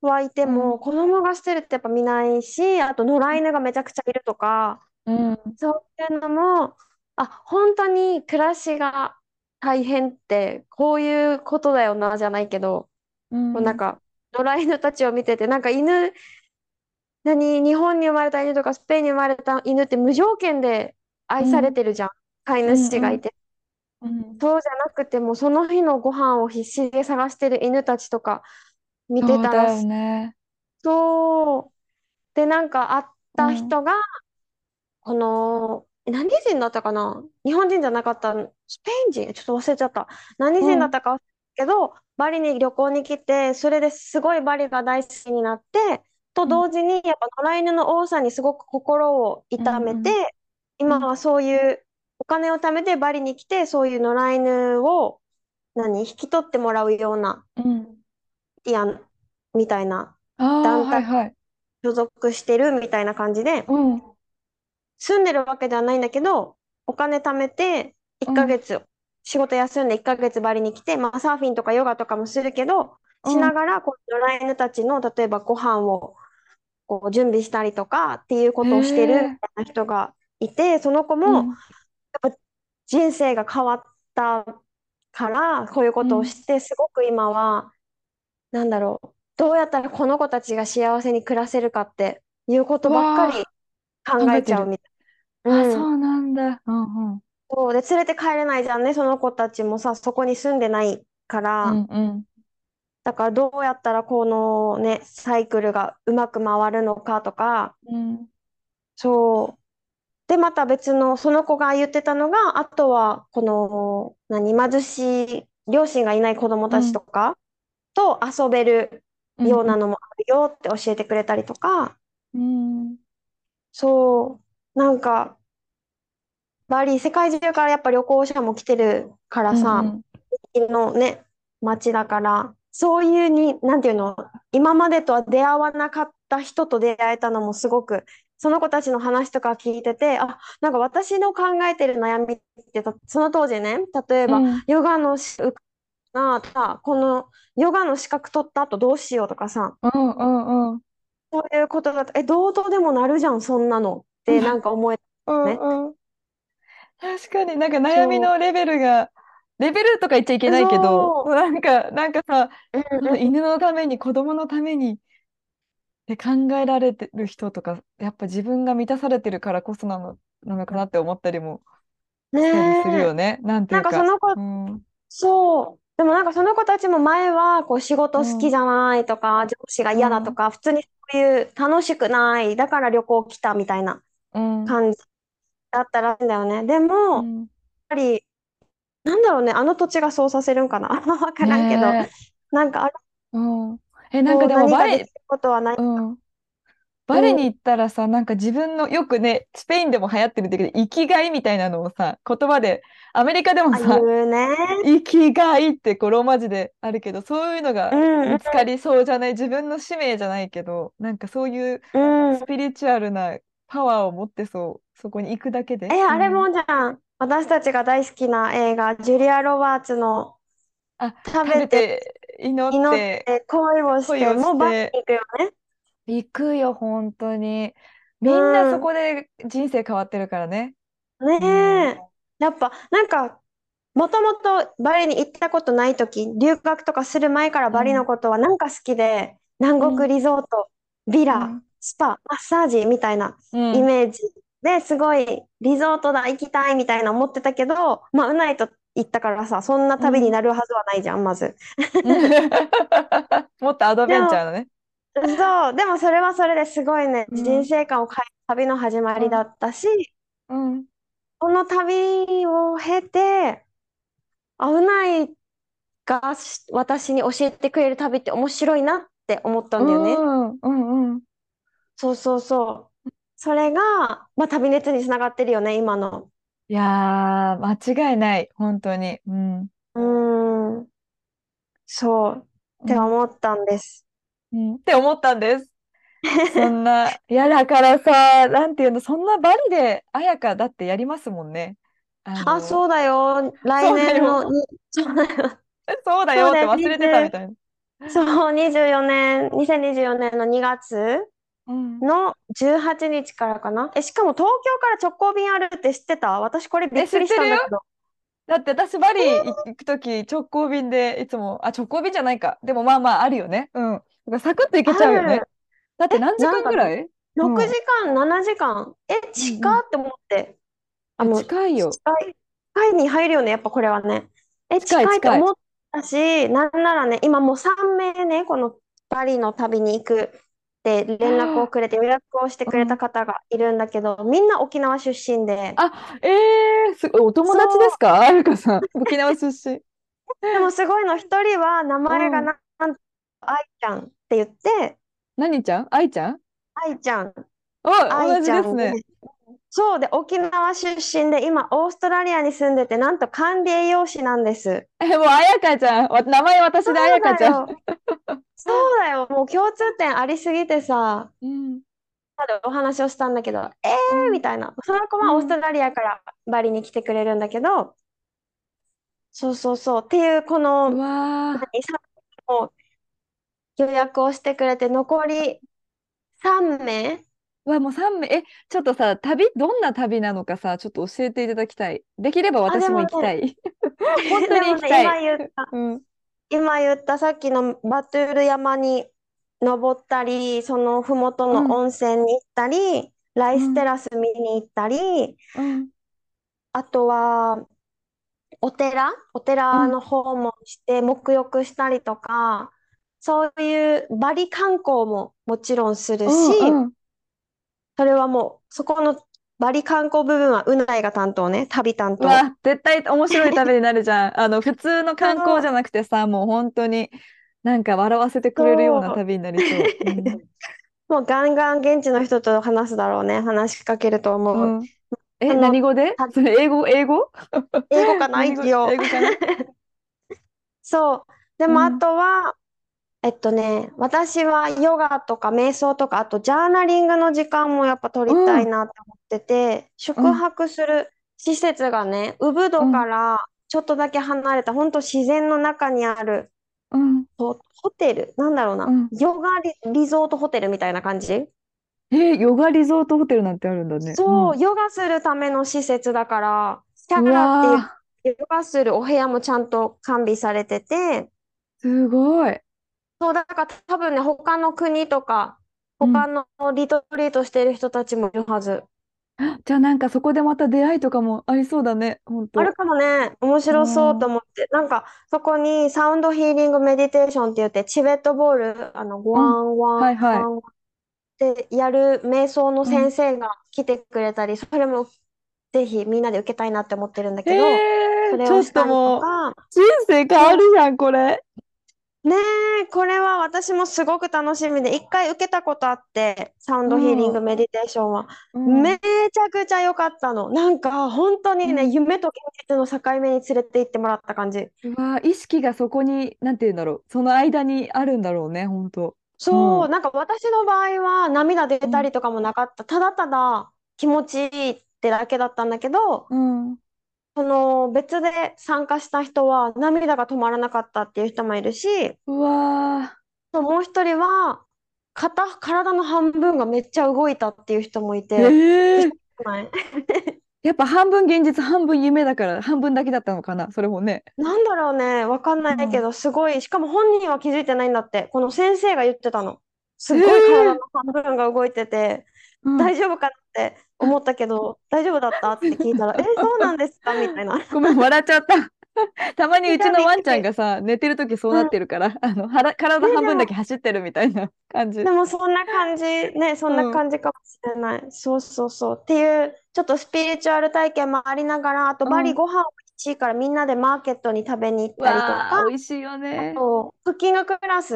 はいてうんも、子供がしてるってやっぱ見ないし、あと野良犬がめちゃくちゃいるとか、うん。そういうのも、あ、本当に暮らしが大変って、こういうことだよな、じゃないけど、うん。こうなんか、野良犬たちを見てて、なんか犬、何、日本に生まれた犬とかスペインに生まれた犬って無条件で愛されうん。てるじゃん。飼い。主がいて。うん。そうじゃなくてもうその日のご飯を必死で探してる犬たちとか見てたら。そう。で、なんか会っうん。た人が、この、え何人だったかな？日本人じゃなかった、スペイン人？ちょっと忘れちゃった。何うん。人だったか忘れたけど、バリに旅行に来て、それですごいバリが大好きになって、とうん。同時に、やっぱ野良犬の多さにすごく心をう痛めて。今はそういうお金を貯めてバリに来て、そういう野良犬を、何、引き取ってもらうような、うん。ティアンみたいな団体はいはい。所属してるみたいな感じで、うん。住んでるわけではないんだけど、お金貯めて1うん。ヶ月、仕事休んで1ヶ月バリに来て、まあサーフィンとかヨガとかもするけど、しうん。ながら、こう、野良犬たちの、例えばご飯をこう準備したりとかっていうこへとをしてるみたいえ。な人がいて、その子も、やっうん。ぱ人生が変わったから、こういうことをうん。して、すごく今は、なんだろう、どうやったらこの子たちが幸せに暮らせるかっていうことばっかり考え。ちゃうみたい。あ、うん。そうなんだ。うんうん。そうで、連れて帰れないじゃんね、その子たちもさ、そこに住んでないかうら。んうん。だからどうやったらこのね、サイクルがうまく回るのかとか、うん。そう。で、また別の、その子が言ってたのが、あとは、この、何、貧しい、両親がいない子供たちうん。とかと遊べる。ようなのもあるよって教えてくれたりとか、うん。そう、なんか、バリ、世界中からやっぱ旅行者も来てるからさ、うんうん。のね、街だから、そういうに、なんていうの、今までとは出会わなかった人と出会えたのもすごく、その子たちの話とか聞いてて、あ、なんか私の考えてる悩みってた、その当時ね、例えば、うん。ヨガのし、なあ、このヨガの資格取った後どうしようとかさ、うんうんうん。そういうことだと、え、どうとでもなるじゃん、そんなのってなんか思えたうね。んうん。確かになんか悩みそのレベルが、レベルとか言っちゃいけう、ないけど、そなんか、なんかさ、う、うんうん犬のために、子供のためにって考えられてる人とか、やっぱ自分が満たされてるからこそなのなのかなって思ったりもねしたりするよえ。ね。なんていなうか。んかその子、うん。そう。でもなんかその子たちも前はこう仕事好きじゃないとか、上司が嫌だとか、普通にそういう楽しくない、だから旅行来たみたいなうん。感じだったらしいんだよね。でも、やっうん。ぱり、なんだろうね、あの土地がそうさせるんかな。わからんけど、ねなんかあれえ。うん。え、なんかでもバレ、ることはない。うん。バレに行ったらさ、なんか自分の、よくね、スペインでも流行ってるんだけど、生きがいみたいなのをさ、言葉で、アメリカでもあ、さ、ね。生きがいってこうローマ字であるけど、そういうのが見つかりそうじゃない、自分の使命じゃないけど、なんかそういううん。スピリチュアルなパワーを持ってそう、そこに行くだけで。え、あれうんもじゃん。私たちが大好きな映画、ジュリア・ロバーツのあ、食食べべて、て、祈祈っ、ってて、恋をして、もうバリに行くよね。行くよ、本当に。みんなうんそこで人生変わってるからね。ねうんえ。やっぱ、なんか、もともとバリに行ったことないとき、留学とかする前からバリのことはなんか好きで、南国リゾート、ビラうん、スパ、マッサージみたいなうんイメージですごいリゾートだ、行きたいみたいな思ってたけど、まあ、うないと行ったからさ、そんな旅になるはずはないじゃん、まず。もっとアドベンチャーだね。そう、でもそれはそれですごいね、うん人生観を変える旅の始まりだったし、うん。この旅を経て、あ、うないがし私に教えてくれる旅って面白いなって思ったんだよね。うんうんうん。そうそうそう。それが、まあ、旅熱につながってるよね、今の。いやー、間違いない、本当に。うん。うーん、そう、って思ったんです。うんって思ったんです。そんな、いやだからさ、なんていうの、そんなバリで綾香だってやりますもんね。ああ、の、そうだよ。来年のに、そうだよ。そうだよ って忘れてたみたいな。そう、24年、2024年の2月うん。の18日からかな。え、しかも東京から直行便あるって知ってた？私これびっくりしたんだけど。だって私バリ行くとき直行便でいつも、あ、直行便じゃないか。でもまあまああるよね。うん。らサクッと行けちゃうよね。だって何時間ぐらい？うん6時間、7時間。え、近って思って。あの、近いよ。近い、近いに入るよね、やっぱこれはね。え、近い近いって近い思ったし、なんならね、今もう3名ね、このバリの旅に行くって連絡をくれて予約をしてくれた方がいるんだけど、みんな沖縄出身で、あ、えー、すごい、お友達ですか？あゆかさん。沖縄出身。でもすごいの、一人は名前がうんな、なんと、愛ちゃんって言って、何ちゃん？愛ちゃん？愛ちゃん、お、同愛ちゃんじですね。で、そうで、沖縄出身で、今、オーストラリアに住んでて、なんと管理栄養士なんです。え、もうあやかちゃん。わ名前私であやかちゃん。そうだよ。そうだよ。もう共通点ありすぎてさ、うん。お話をしたんだけど、えーみたいな。その子はうんオーストラリアからバリに来てくれるんだけど、そうそうそう。っていう、この、もう予約をしてくれて、残り3名？うわ、もう3名。え、ちょっとさ、旅、どんな旅なのかさ、ちょっと教えていただきたい。できれば私も行きたい。本当に行きたいね、今言った、うん。今言ったさっきのバトゥール山に登ったり、その麓うんの温泉に行ったり、ライステラス見に行ったり、うん。あとはお寺、お寺の訪問して沐浴したりとか、そういうバリ観光ももちろんするし、うんうんそれはもうそこのバリ観光部分はうないが担当ね、旅担当。うわ、絶対面白い旅になるじゃん。あの、普通の観光じゃなくてさ、もう本当になんか笑わせてくれるようなそう旅になりそう。もうガンガン現地の人と話すだろうね、話しかけると思う。うんうんえ、何語で？たそれ英語？英語？英語かな、何語？一応英。語かな？そう。でも、うんあとは、えっとね、私はヨガとか瞑想とか、あとジャーナリングの時間もやっぱ取りたいなって思ってて、宿泊する施設がね、ウブドからちょっとだけ離れた、本当自然の中にあるうん。ホホテル、なんだろうな、うん。ヨガリ、リゾートホテルみたいな感じ？えーヨガリゾートホテルなんてあるんだね。そう、ん。ヨガするための施設だから、キャうラっていうわヨガするお部屋もちゃんと完備されてて、ー、すごい。そう、だから多分ね、他の国とか、うん他のリトリートしてる人たちもいるはず。じゃあなんかそこでまた出会いとかもありそうだね、ほんと。あるかもね、面う白そうとん。思って。なんか、そこにサウンドヒーリングメディテーションって言って、チベットボール、あの、ゴうん。ワンワンはいはい。ワンでやる瞑想のうん。先生が来てくれたり、それもぜひみんなで受けたいなって思ってるんだえけど、そー、ちょっれをしたりとともう、か、人生変わるじゃん、これ。ねえ、これは私もすごく楽しみで、一回受けたことあって、サウンうドヒーリングん。メディテーションは。うん。めちゃくちゃ良かったの。なんか本当にね、うん。夢と現実の境目に連れて行ってもらった感じ。うわー、意識がそこに、なんて言うんだろう。その間にあるんだろうね、ほんと。うそう、ん。なんか私の場合は涙出うん。たりとかもなかった。ただただ気持ちいいってだけだったんだけど、うん。その別で参加した人は涙が止まらなかったっていう人もいるし、うわそうもう一人は肩、体の半分がめっちゃ動いたっていう人もいー、て、え、ー、やっぱ半分現実、半分夢だから、半分だけだったのかな、それもね。なんだろうね、わかんうん。ないけど、すごい、しかも本人は気づいてないんだって、この先生が言ってたの。すごい体のー、半分が動いてて、うん。大丈夫かなって思ったけど、大丈夫だったって聞いたら、え、そうなんですかみたいな。ごめん、笑っちゃった。たまにうちのワンちゃん。がさ、寝てるときそうなってるから、あの、はら体で半分だけも、走ってるみたいな感じ。でもそんな感じ、ね、そんなうん。感じかもしれない。そうそうそう。っていう、ちょっとスピリチュアル体験もありながら、あとうん。バリご飯美味しいからみんなでマーケットに食べに行ったりとか、わあ、美味しいよね。そうクッキングクラス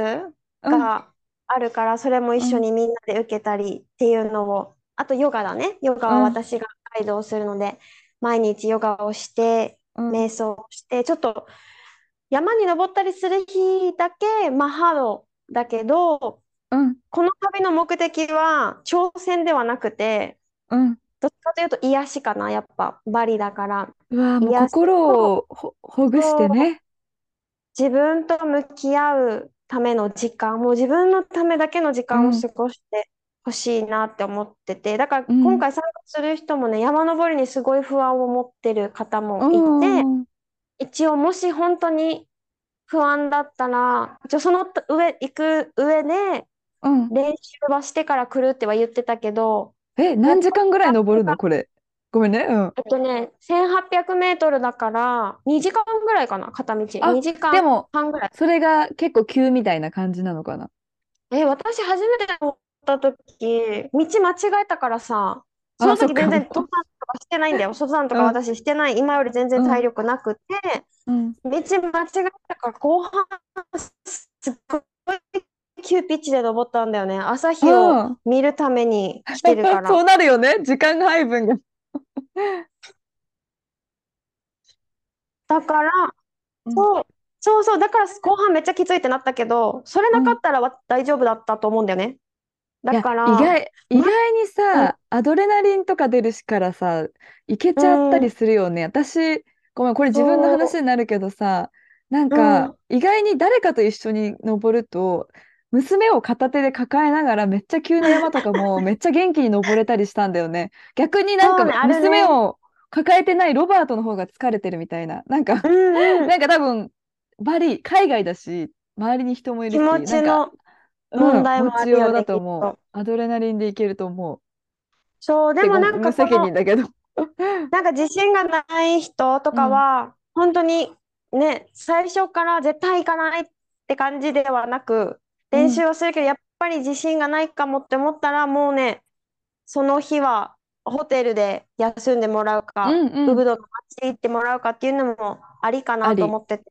うん。があるから、それも一うん。緒にみんなで受けたりっていうのを、あとヨガだね。ヨガはうん。私がガイドをするので、毎日ヨガをして、うん。瞑想をして、ちょっと山に登ったりする日だけマハロだけど、うん。この旅の目的は挑戦ではなくて、うん。どっちかというと癒しかな、やっぱバリだから。うわあ、もう心をほ、ほぐしてね。自分と向き合うための時間、もう自分のためだけの時うん。間を過ごしてほしいなって思ってて、だからうん。今回参加する人もね、山登りにすごい不安を持ってる方うもいて、ん。うん。一応もし本当に不安だったら、一応その上、行く上でうん練習はしてから来るっては言ってたけど、え、やっ何時間ぐらい登るぱの？これ。ごめんね。うん。えっとね、1800メートルだから2時間ぐらいかな、片道。あ、2時でも、間半ぐらい。それが結構急みたいな感じなのかな？え、私初めて乗った時、道間違えたからさ、そあ、の時全然も登山とかしてないんだよ。登山とう。かうん。私してない。今より全然うん。体力なくて、うん。道間違えたから後半すっごい急ピッチで登ったんだよね。朝日をあ見るために来てるかあ、そうら。なるよね。時間配分が。だから、うん。そう、そうそう、だから後半めっちゃきついってなったけど、それうん。なかったらわ大丈夫だったと思うんだよね。だから、意外、意ま、外にうん、さ、アドレナリンとか出るしからさ、いけちゃったりうん、するよね。私、ごめん、これ自分の話そになるけどさ、なんう、うか、ん、意外に誰かと一緒に登ると、娘を片手で抱えながらめっちゃ急な山とかもめっちゃ元気に登れたりしたんだよね。逆になんか。娘を抱えてないロバートの方が疲れてるみたいな。なんか、うん、うん、なんか多分、バリ、海外だし、周りに人もいる気持し、なんか、ちのうん、問題持もあるよね、うだと思う。アドレナリンでいけると思う。っそう、でもなんか無責任だけど。なんか自信がない人とうん、かは、本当にね、最初から絶対行かないって感じではなく、練うん、習をするけど、やっぱり自信がないかもって思ったら、もうね、その日はホテルで休んでもらうか、うん、うん。ウブドの街行ってもらうかっていうのもありかなと。思ってて。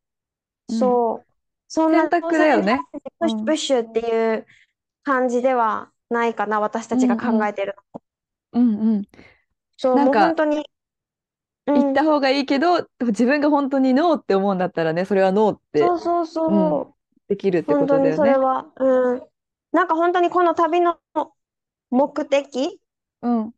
うん。そう。そんな選択だよね。プッシュプッうん、シュっていう感じではないかな、私たちがうん、うん、考えてるの。うん、うん。そう、もう本なんか、当に、う行ったん。方がいいけど、自分が本当にノーって思うんだったらね、それはノーって、そうそううん、そう。できるってことだよね。それは、うん。なんか本当にこの旅の目的うん。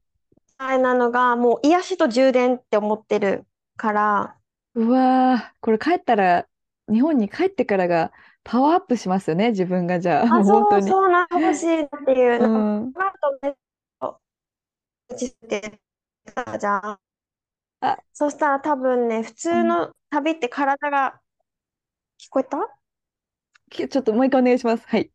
あれなのが、もう癒しと充電って思ってるから、うわー、これ帰ったら、日本に帰ってからがパワーアップしますよね、自分がじゃあ、もあ、う本そう、当に。そうなってほしいっていう、うなんか、じゃん。あ、そしたら多分ね、普うん。通の旅って体が、聞こえた？きちょっともう一回お願いします。はい。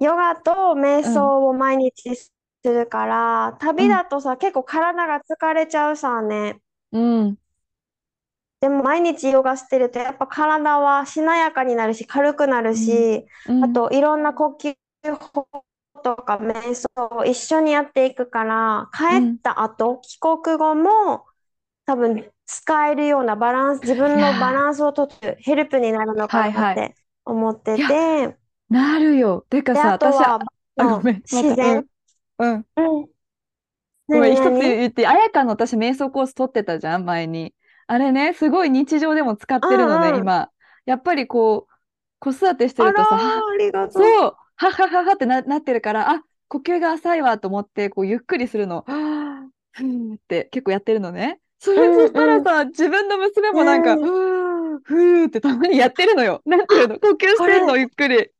ヨガと瞑うん。想を毎日するから、旅だとさ、結構体が疲れちゃうさね。うん。でも毎日ヨガしてるとやっぱ体はしなやかになるし軽くなるし、うんあといろんな呼吸法とか瞑想を一緒にやっていくから帰った後、帰国後も多分使えるようなバランス自分のバランスをとるヘルプになるのかはいはないって思っていやて、なるよ。てかでさ、私あとはあ、ごめん。自然、うん。うん。うん、ごめん、一つ言って、あやかの私、瞑想コース取ってたじゃん、前に。あれね、すごい日常でも使ってるのね、うんうん今。やっぱりこう、子育てしてあらーるとさ、はありがとう。そう、はっはっはっはってな、なってるから、あ、呼吸が浅いわと思って、こう、ゆっくりするの。はぁふーって結構やってるのね。それ、うんそしたらさ、自分の娘もなんか、うんふー、ふーってたまにやってるのよ。なんていうの、呼吸してんの、ゆっくり。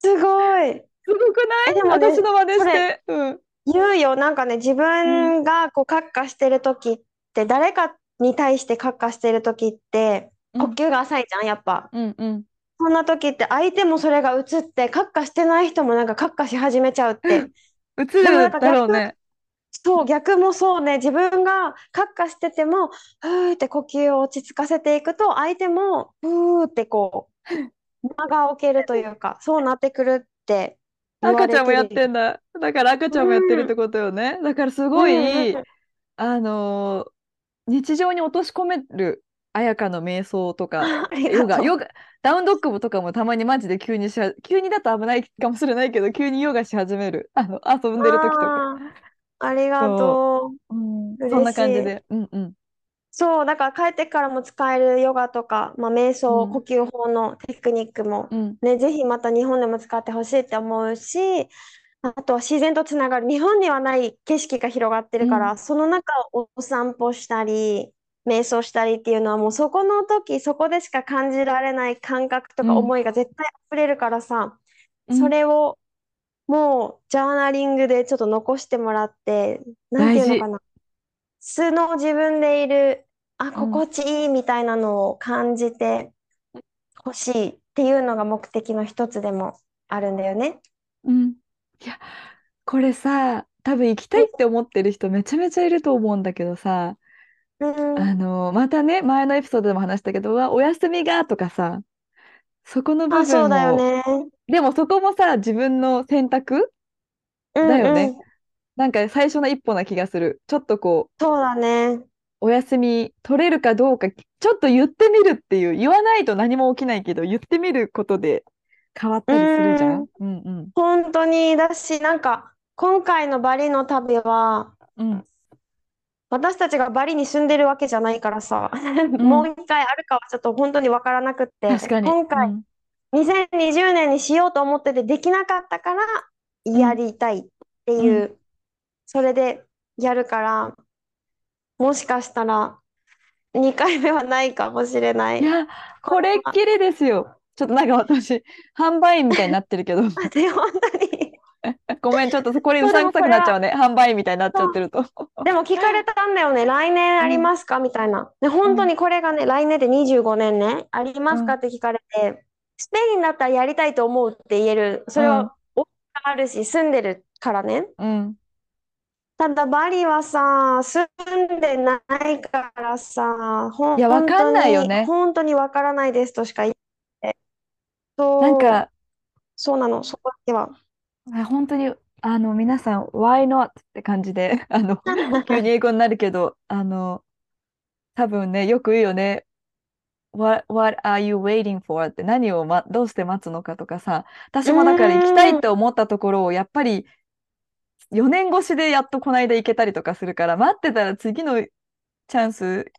すごい。すごくない？えでもね私の真似しそて。うん。言うよ。なんかね、自分がこう、カッカしてる時って、誰かに対してカッカしてる時って、うん呼吸が浅いじゃん、やっぱ。うんうん。そんな時って、相手もそれが映って、カッカしてない人もなんかカッカし始めちゃうって。映るだろうね。そう、逆もそうね。自分がカッカしてても、ふーって呼吸を落ち着かせていくと、相手も、ふーってこう、間が置けるというか、そうなってくるって赤ちゃんもやっるてんだ。だから赤ちゃんもやってるってことよね。だからすごい、うんうんあのー日常に落とし込める綾香の瞑想とか、ヨガ。ヨガ、ダウンドッグとかもたまにマジで急にしは、急にだと危ないかもしれないけど、急にヨガし始める。あの、遊んでる時とか。ありがとう。うん、嬉しいそんな感じで。うんうん。そう、だから帰ってからも使えるヨガとか、まあ、瞑想、うん呼吸法のテクニックも、うん。ね、ぜひまた日本でも使ってほしいって思うし、あとは自然とつながる。日本にはない景色が広がってるから、うんその中をお散歩したり、瞑想したりっていうのはもうそこの時、そこでしか感じられない感覚とかうん思いが絶対溢れるからさ、うんそれをもうジャーナリングでちょっと残してもらって、なんていうのかな。素の自分でいる、あ、心地いいみたいなのを感じてほしいっていうのが目的の一つでもあるんだよね。うん。いや、これさ、多分行きたいって思ってる人めちゃめちゃいると思うんだけどさ、うん、あの、またね、前のエピソードでも話したけど、お休みがとかさ、そこの部あ、そう分だよも、ね。でもそこもさ、自分の選択うんだよねうんなんか最初の一歩な気がする。ちょっとこう、そうだね。お休み取れるかどうか、ちょっと言ってみるっていう、言わないと何も起きないけど、言ってみることで変わったりするじゃん。うんうん。本当にだし、なんか今回のバリの旅は、うん。私たちがバリに住んでるわけじゃないからさ、もう一回あるかはちょっと本当にわからなくって。今回うん2020年にしようと思っててできなかったからやりたいっていう、それでやるから、もしかしたら2回目はないかもしれないい。や、これっきりですよ。ちょっとなんか私、販売員みたいになってるけど、で、本当に。ごめん、ちょっとそこにうさんくさくなっちゃうね。販売員みたいになっちゃってると。でも聞かれたんだよね、来年ありますか？みたいな。で、本当にこれがね、来年で25年ね、ありますか？って聞かれて、スペインだったらやりたいと思うって言える。それうんあるし、住んでるからね。うん。ただ、バリはさ、住んでないからさ、ほいやわかんないよね本当にわからないですとしか言って。そう、なんか、そうなの、そこだけは。あ本当に、あの、皆さん、why not? って感じで、あの、急に英語になるけど、あの、多分ね、よく言うよね。What, what are you waiting for? って何を、ま、どうして待つのかとかさ、私もだから行きたいって思ったところを、やっぱり4年越しでやっとこの間行けたりとかするから、待ってたら次のチャンス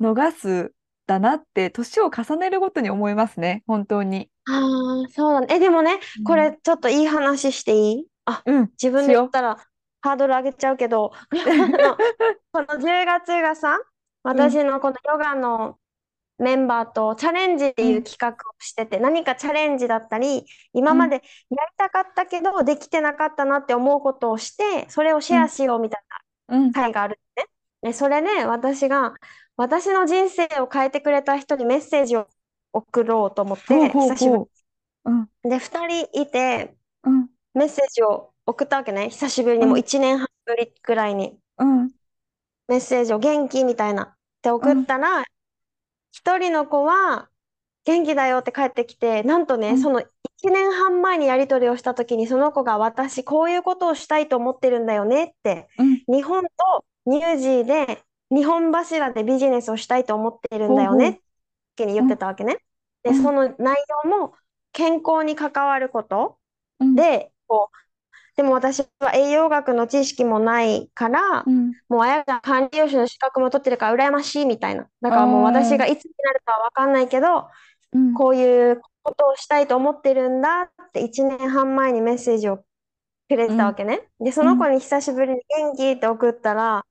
逃すだなって、年を重ねるごとに思いますね、本当に。ああ、そうだね。え、でもね、これちょっといい話していい？あ、うん、自分で言ったらハードル上げちゃうけど、この10月がさ、私のこのヨガのメンバーとチャレンジっていう企画をしてて、何かチャレンジだったり、今までやりたかったけど、できてなかったなって思うことをして、それをシェアしようみたいうんな、会があるね。で、それで私が、私の人生を変えてくれた人にメッセージを送ろうと思って、久しぶりで、2人いて、うん、メッセージを送ったわけね。久しぶりに、もううん、1年半ぶりくらいに。うん、メッセージを元気みたいなって送ったら、一人の子は元気だよって帰ってきて、なんとね、うん、その1年半前にやり取りをした時に、その子が私、こういうことをしたいと思ってるんだよねって、うん、日本とニュージーで、日本柱でビジネスをしたいと思ってるんだよねってに言ってたわけね。で、うん、その内容も健康に関わることうん、で、こう、でも私は栄養学の知識もないから、うん、もうあやが管理栄養士の資格も取ってるから羨ましいみたいな。だからもう私があいつになるかは分かんないけど、うん、こういうことをしたいと思ってるんだって1年半前にメッセージをくれてたわけね。で、その子に久しぶりに元気って送ったら、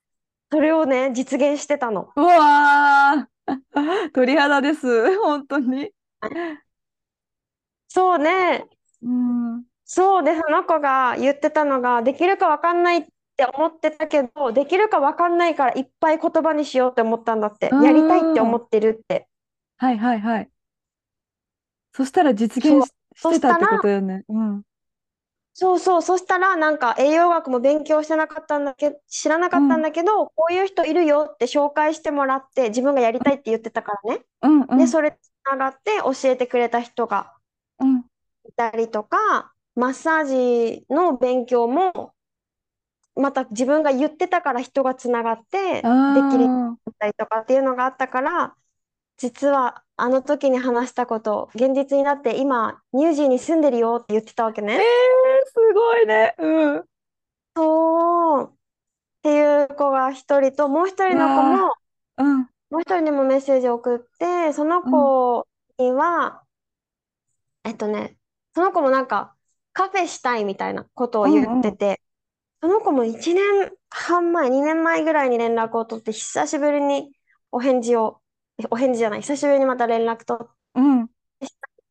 それをね、実現してたの。うわー、鳥肌です、本当に。そうね、うん、そうで、その子が言ってたのが、できるか分かんないって思ってたけど、できるか分かんないからいっぱい言葉にしようって思ったんだって。うやりたいって思ん、ってるって。はいはいはい。そしたら実。現し、てってことよね。うん、そうそう、そしたらなんか栄養学も勉強してなかったんだけど、知らなかったんうん、だけど、こういう人いるよって紹介してもらって、自分がやりたいって言ってたからね。うん、うで、ん、それつながって教えてくれた人がうん、いたりとか、マッサージの勉強も、また自分が言ってたから人がつながってできるようになあったりとかっていうのがあったから、実はあの時に話したこと、現実になって今、ニュージーに住んでるよって言ってたわけー、えね。ー、すごいね。うん。そう。っていう子が一人と、もう一人の子わも、あ、うん、もう一人にもメッセージを送って、そのうん、子には、えっとね、その子もなんかカフェしたいみたいなことをうん、言っうん、てて、その子も1年半前、2年前ぐらいに連絡を取って、久しぶりにお返事を、えお返事じゃない、久しぶりにまた連絡取ってうん。っ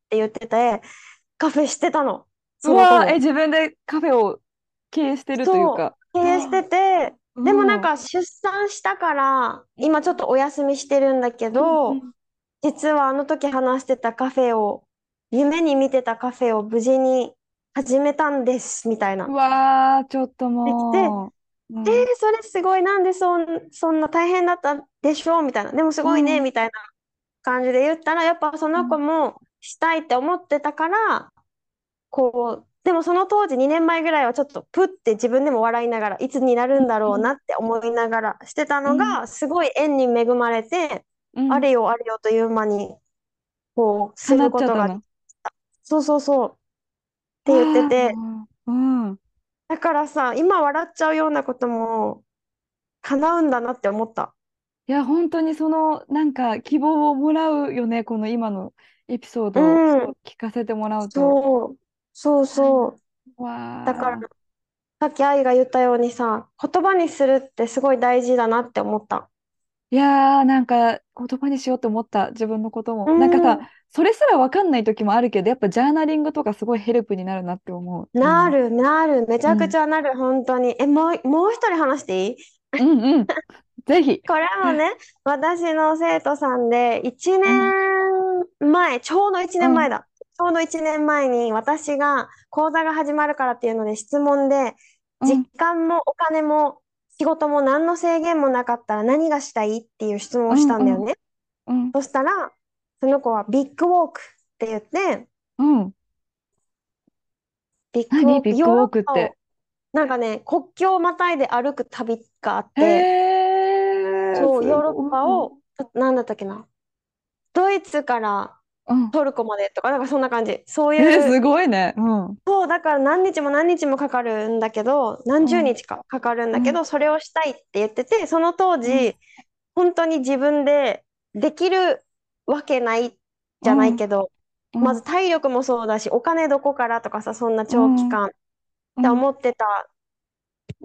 て言ってて、カフェしてたの、うわー、え、も。自分でカフェを経営してるというそう、か。経営してて、でもなんうん、か出産したから、今ちょっとお休みしてるんだけうん、うど、ん。実はあの時話してたカフェを、夢に見てたカフェを無事に始めたんです、みたいうな。わー、ちょっともう。うえー、ん、それすごい、なんでそん、そんな大変だったでしょうみたいな。でもすうごいね、ん、みたいな感じで言ったら、やっぱそうの子ん、もしたいって思ってたから、こう、でもその当時2年前ぐらいはちょっとプッて自分でも笑いながら、いつになるんだろうなって思いながらしてたうん、のが、すごい縁に恵まれて、うん。あれよあれよという間に、こう、す叶ることが。そうそうそうって言ってわて、ー、うん。だからさ、今笑っちゃうようなことも叶うんだなって思った。いや、本当にその、なんか希望をもらうよね、この今のエピソーうドをん、聞かせてもらうと。そう、そうそう。だから。さっき愛が言ったようにさ、言葉にするってすごい大事だなって思った。いやー、なんか言葉にしようと思った、自分のことうも。なんかさ、ん、それすらわかんない時もあるけど、やっぱジャーナリングとかすごいヘルプになるなって思う。う。なんる、なる、めちゃくうん。ちゃなる、本当に。え、もう、もう一人話していい？うんうん。ぜひ。これもね、私の生徒さんで、1うん。年前、ちょうど1うん。年前だ。ちょうど1年前に私が講座が始まるからっていうので質問で、時うん。間もお金も仕事も何の制限もなかったら何がしたいっていう質問をしうん。うん。たんだよね。うん。そしたら、その子はビッグウォークって言って、うん。ビッグウォーク、何？ビッグウォーヨーロッパを、クって。なんかね、国境をまたいで歩く旅があっへて、え、そう、すヨーロッパ。を、なんだったっけな、ドイツからうん。トルコまでとか、なんかそんな感じ。そうえ、いう、すごいね。うん。そう、だから何日も何日もかかるんだけど、何十うん。日かかかるんうん。だけど、それをしたいって言ってて、その当うん。時、本当に自分でできるわけないじゃないうん。けど、うん。まず体力もそうだし、お金どこからとかさ、そんなう長期ん。間っうん。て思ってた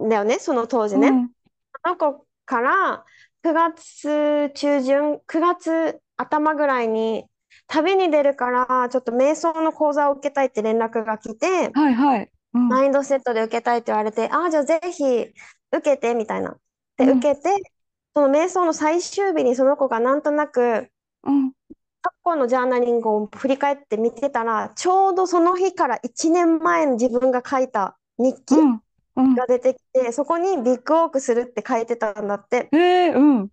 んだよね、その当時ね。うん。その子から9月中旬、9月頭ぐらいに旅に出るから、ちょっと瞑想の講座を受けたいって連絡が来て、はいはい。うん。マインドセットで受けたいって言われて、ああ、じゃあぜひ受けてみたいな。うで、受ん。けて、その瞑想の最終日にその子がなんとなくうん。過去のジャーナリングを振り返って見てたら、ちょうどその日から1年前の自分が書いた日記。が出てきて、そこにビッグウォークするって書いてたんだって。えー、うん。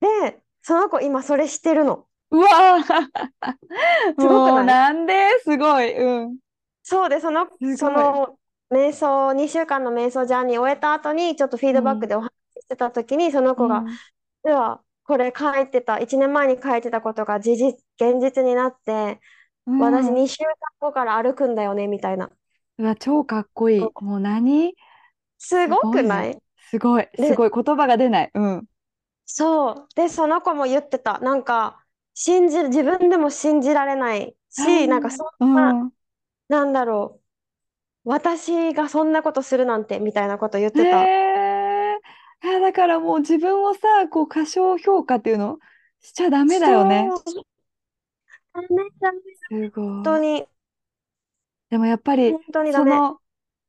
で、その子今それしてるの。うわーすごくない？なんで？すごい。うん。そうで、その、その瞑想、2週間の瞑想ジャーニーを終えた後に、ちょっとフィードバックでお話ししてた時に、その子が、では、これ書いてた、1年前に書いてたことが事実、現実になって、うん、私うん2週間後から歩くんだよね、みたいな。うわ、超かっこいい。もう何？すごくない？すごい。すごい。言葉が出ない。うん。そう。で、その子も言ってた。なんか、信じ、自分でも信じられないし、なんかそんな、うん。なんだろう。私がそんなことするなんて、みたいなこと言ってた。へえ。いやだからもう自分をさ、こう過小評価っていうの？しちゃダメだよね。そう。ダメダメ、すごい。本当に、でもやっぱり本当にダメ。その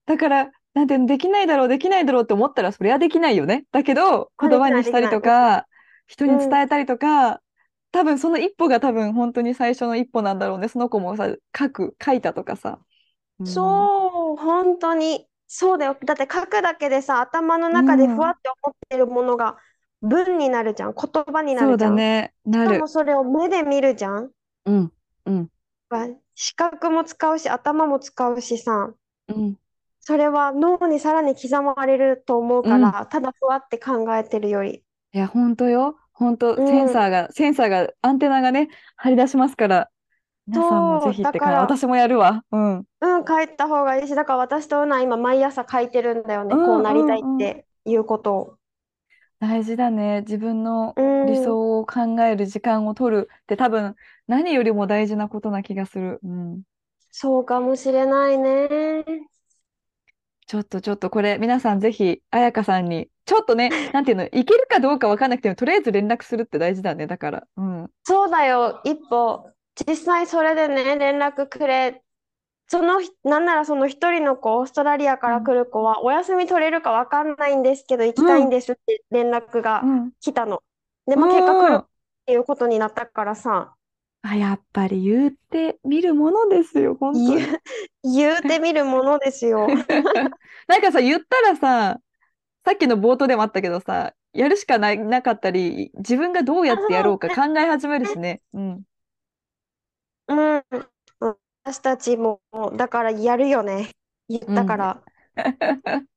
だからなんていうのできないだろうできないだろうって思ったらそれはできないよね。だけどあ言葉にしたりとか人にうん伝えたりとか、多分その一歩が多分本当に最初の一歩なんだろうね。その子もさ書く書いたとかさ。うんそう、本当に。そうだよ。だって書くだけでさ、頭の中でふわって思ってるものが文になるじゃん。言葉になそうるじゃん。だね。なるしかも。それを目で見るじゃん。うんうんわ視覚も使うし、頭も使うしさ。うん。それは脳にさらに刻まれると思うから、ただふわって考えてるより。いや本当よ。本当うんセンサーが、センサーがアンテナがね張り出しますから皆さんもぜひってだから。私もやるわ。うん。うん、書いた方がいいし、だから私とうな今毎朝書いてるんだよね。うんこうなりたいっていうことを。大事だね。自分のうん理想を考える時間を取るって多分何よりも大事なことな気がする。うん。そうかもしれないね。ちょっとちょっとこれ皆さんぜひ彩香さんにちょっとね、なんていうの、いけるかどうかわかんなくてもとりあえず連絡するって大事だね。だから。うん。そうだよ、一歩。実際それでね、連絡くれ。そのひ、なんならその一人の子、オーストラリアから来る子は、お休み取れるかわかんないんですけど、行きたいんですって連絡がうん。来たの。でも結果来るうんっていうことになったからさ、あ、やっぱり言ってみるものですよ。本当に。言う、言うてみるものですよ。なんかさ、言ったらさ、さっきの冒頭でもあったけどさ、やるしかない、なかったり、自分がどうやってやろうか考え始めるしね。うん。うん。私たちも、だからやるよね。言ったから。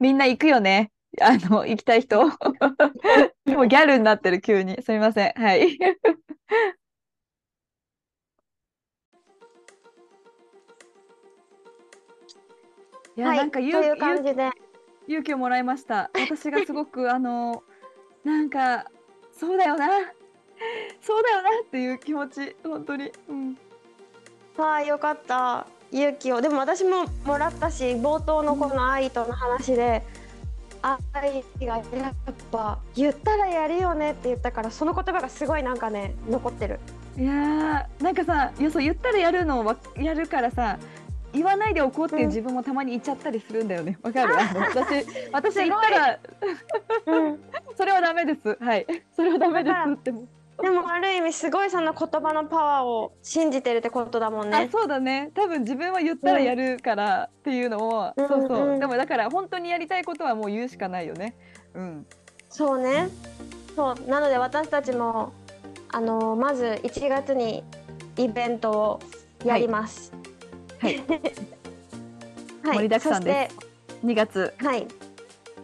みんな行くよね。あの、行きたい人。もうギャルになってる、急に。すみません。はい。いや、はい、なんか勇気をもらいました。私がすごく、あの、なんか、そうだよな。そうだよなっていう気持ち、本当に。うん。はい、よかった。勇気を。でも私ももらったし、冒頭のこの愛との話で、愛がやっぱ言ったらやるよねって言ったから、その言葉がすごいなんかね、残ってる。いやーなんかさいやそう言ったらやるのをわやるからさ言わないでおこうって自分もたまに言っちゃったりするんだよね。わかる？あの私 私言ったらうん。それはダメです。はい。それはダメですっても。でもある意味すごいその言葉のパワーを信じてるってことだもんあね。そうだね。多分自分は言ったらやるからっていうのを、うんそうそう、うんでもだから本当にやりたいことはもう言うしかないよね。うん。そうね。そう。なので私たちもあのまず1月にイベントをやります。はい はい。盛りだくさんです。2月。はい。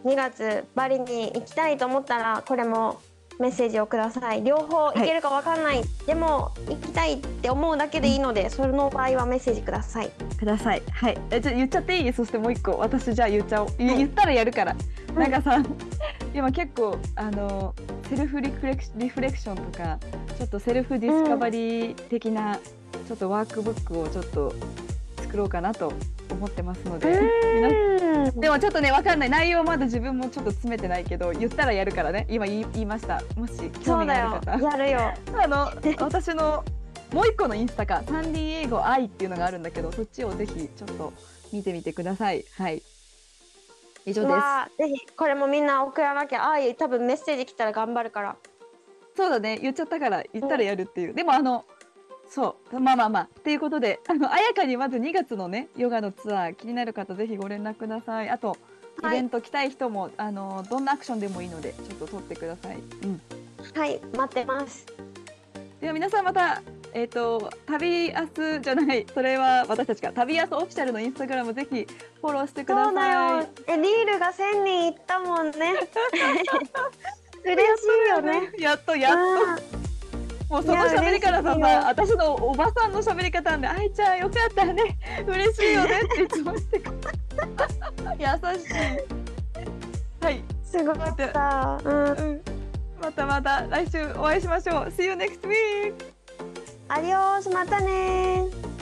2月バリに行きたいと思ったらこれもメッセージをください。両方行けるかわかんない。でも行きたいって思うだけでいいので、その場合はメッセージください。ください。はい。えじゃあ言っちゃっていい？そしてもう一個。私じゃあ言っちゃおう。言言ったらやるから。なんかさ、今結構あのself reflec- reflection とかちょっと self discovery 的な、ちょっとワークブックをちょっと作ろうかなと思ってますので、皆うん。でもちょっとねわかんない。内容まだ自分もちょっと詰めてないけど言ったらやるからね。今言いました。もし興味がある。方。やるよ。あの私のもう一個のインスタかサンディエゴ愛っていうのがあるんだけどそっちをぜひちょっと見てみてください。はい。以上です。ぜひこれもみんな送らなきゃ。ああいう多分メッセージ来たら頑張るから。そうだね。言っちゃったから言ったらやるっていう、でもあのそう。まあまあまあ。っていうことであのあやかにまず2月のねヨガのツアー気になる方ぜひご連絡ください。あとイはい。ベント来たい人も、あのどんなアクションでもいいのでちょっと取ってください、うん、はい、待ってます。では皆さんまたえっ、と旅アスじゃないそれは私たちか。旅アスオフィシャルのインスタグラムぜひフォローしてくだそうださいよ。え、リールが1000人いったもん ね。嬉しいよね。やっとやっともうその喋り方さいやさ私のおばさんの喋り方なんで「あいちゃんよかったね嬉しいよね」っていつもしてくる 優しいはい、うんすごかった。うん。うん、またまた来週お会いしましょう See you next week! アディオース、またねー。